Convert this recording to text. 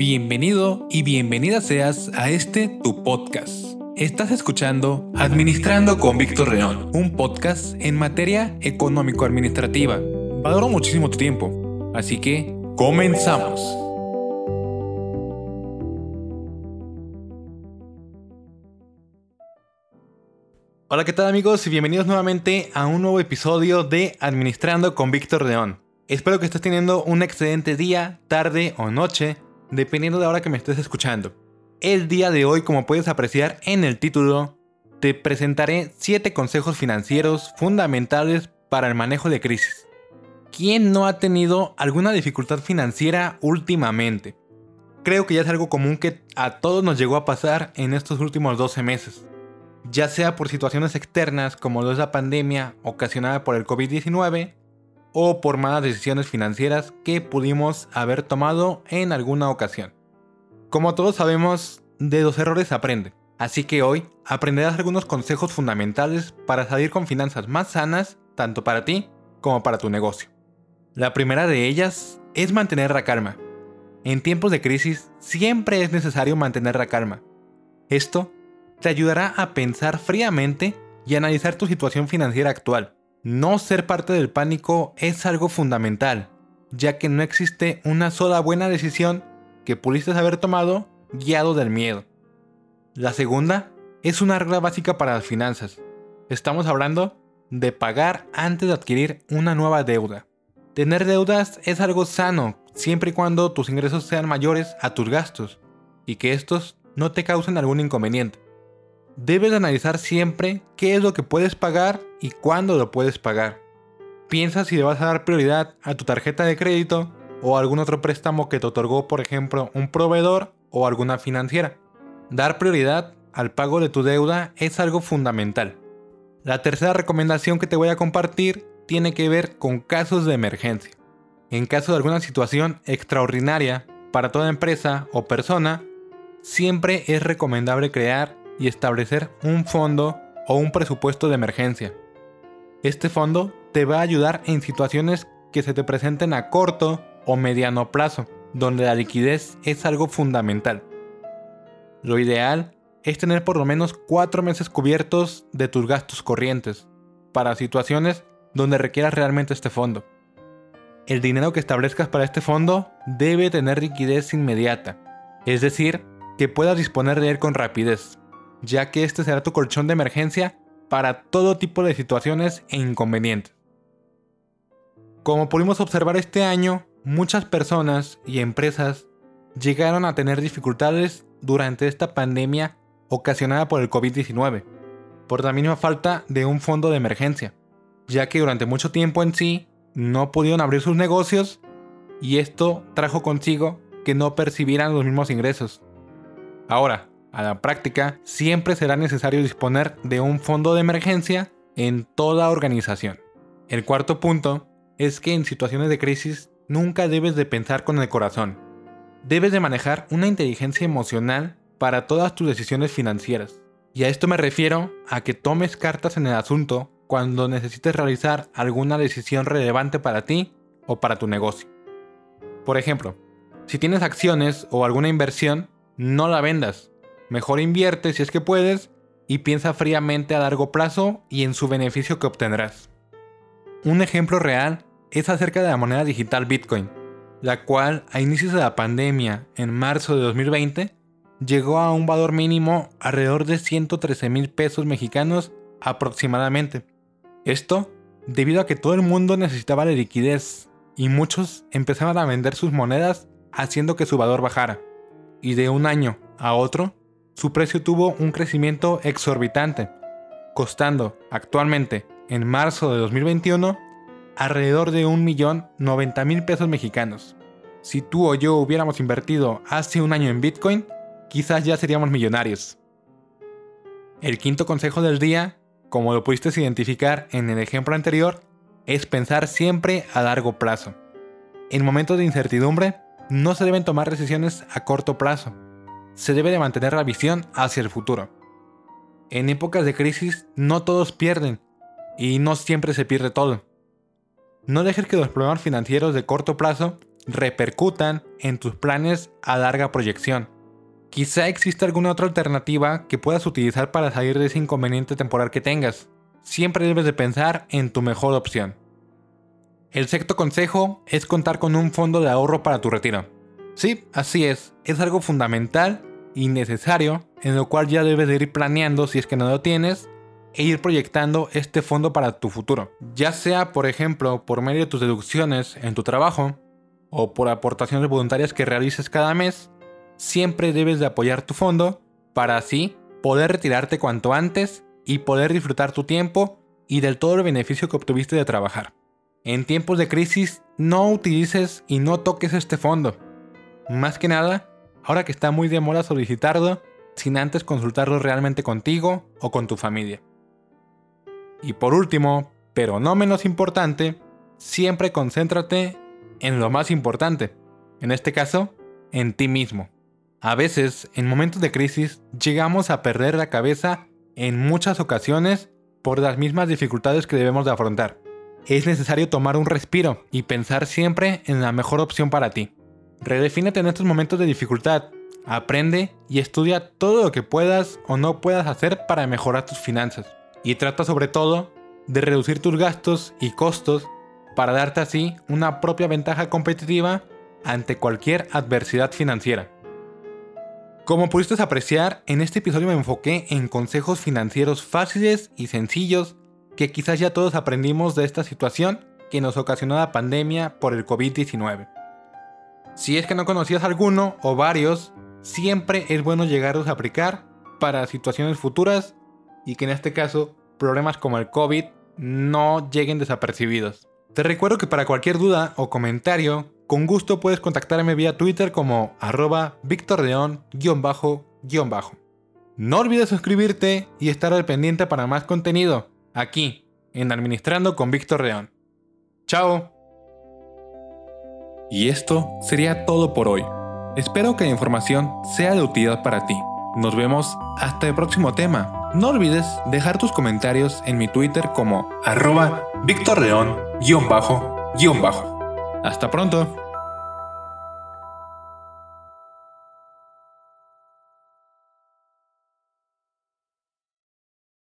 Bienvenido y bienvenida seas a este tu podcast. Estás escuchando Administrando con Víctor León, un podcast en materia económico-administrativa. Valoro muchísimo tu tiempo, así que comenzamos. Hola, ¿qué tal amigos? Y bienvenidos nuevamente a un nuevo episodio de Administrando con Víctor León. Espero que estés teniendo un excelente día, tarde o noche dependiendo de la hora que me estés escuchando. El día de hoy, como puedes apreciar en el título, te presentaré 7 consejos financieros fundamentales para el manejo de crisis. ¿Quién no ha tenido alguna dificultad financiera últimamente? Creo que ya es algo común que a todos nos llegó a pasar en estos últimos 12 meses. Ya sea por situaciones externas como lo es la pandemia ocasionada por el COVID-19, o por malas decisiones financieras que pudimos haber tomado en alguna ocasión. Como todos sabemos, de los errores aprende, así que hoy aprenderás algunos consejos fundamentales para salir con finanzas más sanas tanto para ti como para tu negocio. La primera de ellas es mantener la calma. En tiempos de crisis siempre es necesario mantener la calma. Esto te ayudará a pensar fríamente y analizar tu situación financiera actual no ser parte del pánico es algo fundamental, ya que no existe una sola buena decisión que pudiste haber tomado guiado del miedo. La segunda es una regla básica para las finanzas. Estamos hablando de pagar antes de adquirir una nueva deuda. Tener deudas es algo sano siempre y cuando tus ingresos sean mayores a tus gastos y que estos no te causen algún inconveniente debes analizar siempre qué es lo que puedes pagar y cuándo lo puedes pagar. Piensa si le vas a dar prioridad a tu tarjeta de crédito o algún otro préstamo que te otorgó, por ejemplo, un proveedor o alguna financiera. Dar prioridad al pago de tu deuda es algo fundamental. La tercera recomendación que te voy a compartir tiene que ver con casos de emergencia. En caso de alguna situación extraordinaria para toda empresa o persona, siempre es recomendable crear y establecer un fondo o un presupuesto de emergencia. Este fondo te va a ayudar en situaciones que se te presenten a corto o mediano plazo, donde la liquidez es algo fundamental. Lo ideal es tener por lo menos 4 meses cubiertos de tus gastos corrientes, para situaciones donde requieras realmente este fondo. El dinero que establezcas para este fondo debe tener liquidez inmediata, es decir, que puedas disponer de él con rapidez ya que este será tu colchón de emergencia para todo tipo de situaciones e inconvenientes. Como pudimos observar este año, muchas personas y empresas llegaron a tener dificultades durante esta pandemia ocasionada por el COVID-19, por la misma falta de un fondo de emergencia, ya que durante mucho tiempo en sí no pudieron abrir sus negocios y esto trajo consigo que no percibieran los mismos ingresos. Ahora, a la práctica, siempre será necesario disponer de un fondo de emergencia en toda organización. El cuarto punto es que en situaciones de crisis nunca debes de pensar con el corazón. Debes de manejar una inteligencia emocional para todas tus decisiones financieras. Y a esto me refiero a que tomes cartas en el asunto cuando necesites realizar alguna decisión relevante para ti o para tu negocio. Por ejemplo, si tienes acciones o alguna inversión, no la vendas, Mejor invierte si es que puedes y piensa fríamente a largo plazo y en su beneficio que obtendrás. Un ejemplo real es acerca de la moneda digital Bitcoin, la cual a inicios de la pandemia, en marzo de 2020, llegó a un valor mínimo alrededor de 113 mil pesos mexicanos aproximadamente. Esto debido a que todo el mundo necesitaba de liquidez y muchos empezaban a vender sus monedas haciendo que su valor bajara. Y de un año a otro, su precio tuvo un crecimiento exorbitante, costando actualmente, en marzo de 2021, alrededor de 1.090.000 pesos mexicanos. Si tú o yo hubiéramos invertido hace un año en Bitcoin, quizás ya seríamos millonarios. El quinto consejo del día, como lo pudiste identificar en el ejemplo anterior, es pensar siempre a largo plazo. En momentos de incertidumbre, no se deben tomar decisiones a corto plazo, se debe de mantener la visión hacia el futuro. En épocas de crisis no todos pierden y no siempre se pierde todo. No dejes que los problemas financieros de corto plazo repercutan en tus planes a larga proyección. Quizá exista alguna otra alternativa que puedas utilizar para salir de ese inconveniente temporal que tengas. Siempre debes de pensar en tu mejor opción. El sexto consejo es contar con un fondo de ahorro para tu retiro. Sí, así es, es algo fundamental y necesario en lo cual ya debes de ir planeando si es que no lo tienes e ir proyectando este fondo para tu futuro. Ya sea, por ejemplo, por medio de tus deducciones en tu trabajo o por aportaciones voluntarias que realices cada mes, siempre debes de apoyar tu fondo para así poder retirarte cuanto antes y poder disfrutar tu tiempo y del todo el beneficio que obtuviste de trabajar. En tiempos de crisis, no utilices y no toques este fondo. Más que nada, ahora que está muy de moda solicitarlo, sin antes consultarlo realmente contigo o con tu familia. Y por último, pero no menos importante, siempre concéntrate en lo más importante, en este caso, en ti mismo. A veces, en momentos de crisis, llegamos a perder la cabeza en muchas ocasiones por las mismas dificultades que debemos de afrontar es necesario tomar un respiro y pensar siempre en la mejor opción para ti. Redefínete en estos momentos de dificultad, aprende y estudia todo lo que puedas o no puedas hacer para mejorar tus finanzas. Y trata sobre todo de reducir tus gastos y costos para darte así una propia ventaja competitiva ante cualquier adversidad financiera. Como pudiste apreciar, en este episodio me enfoqué en consejos financieros fáciles y sencillos que quizás ya todos aprendimos de esta situación que nos ocasionó la pandemia por el COVID-19. Si es que no conocías alguno o varios, siempre es bueno llegarlos a aplicar para situaciones futuras y que en este caso problemas como el COVID no lleguen desapercibidos. Te recuerdo que para cualquier duda o comentario, con gusto puedes contactarme vía Twitter como arroba victorleón-bajo. No olvides suscribirte y estar al pendiente para más contenido aquí, en Administrando con Víctor León. ¡Chao! Y esto sería todo por hoy. Espero que la información sea de utilidad para ti. Nos vemos hasta el próximo tema. No olvides dejar tus comentarios en mi Twitter como arroba Víctor León-bajo. Hasta pronto.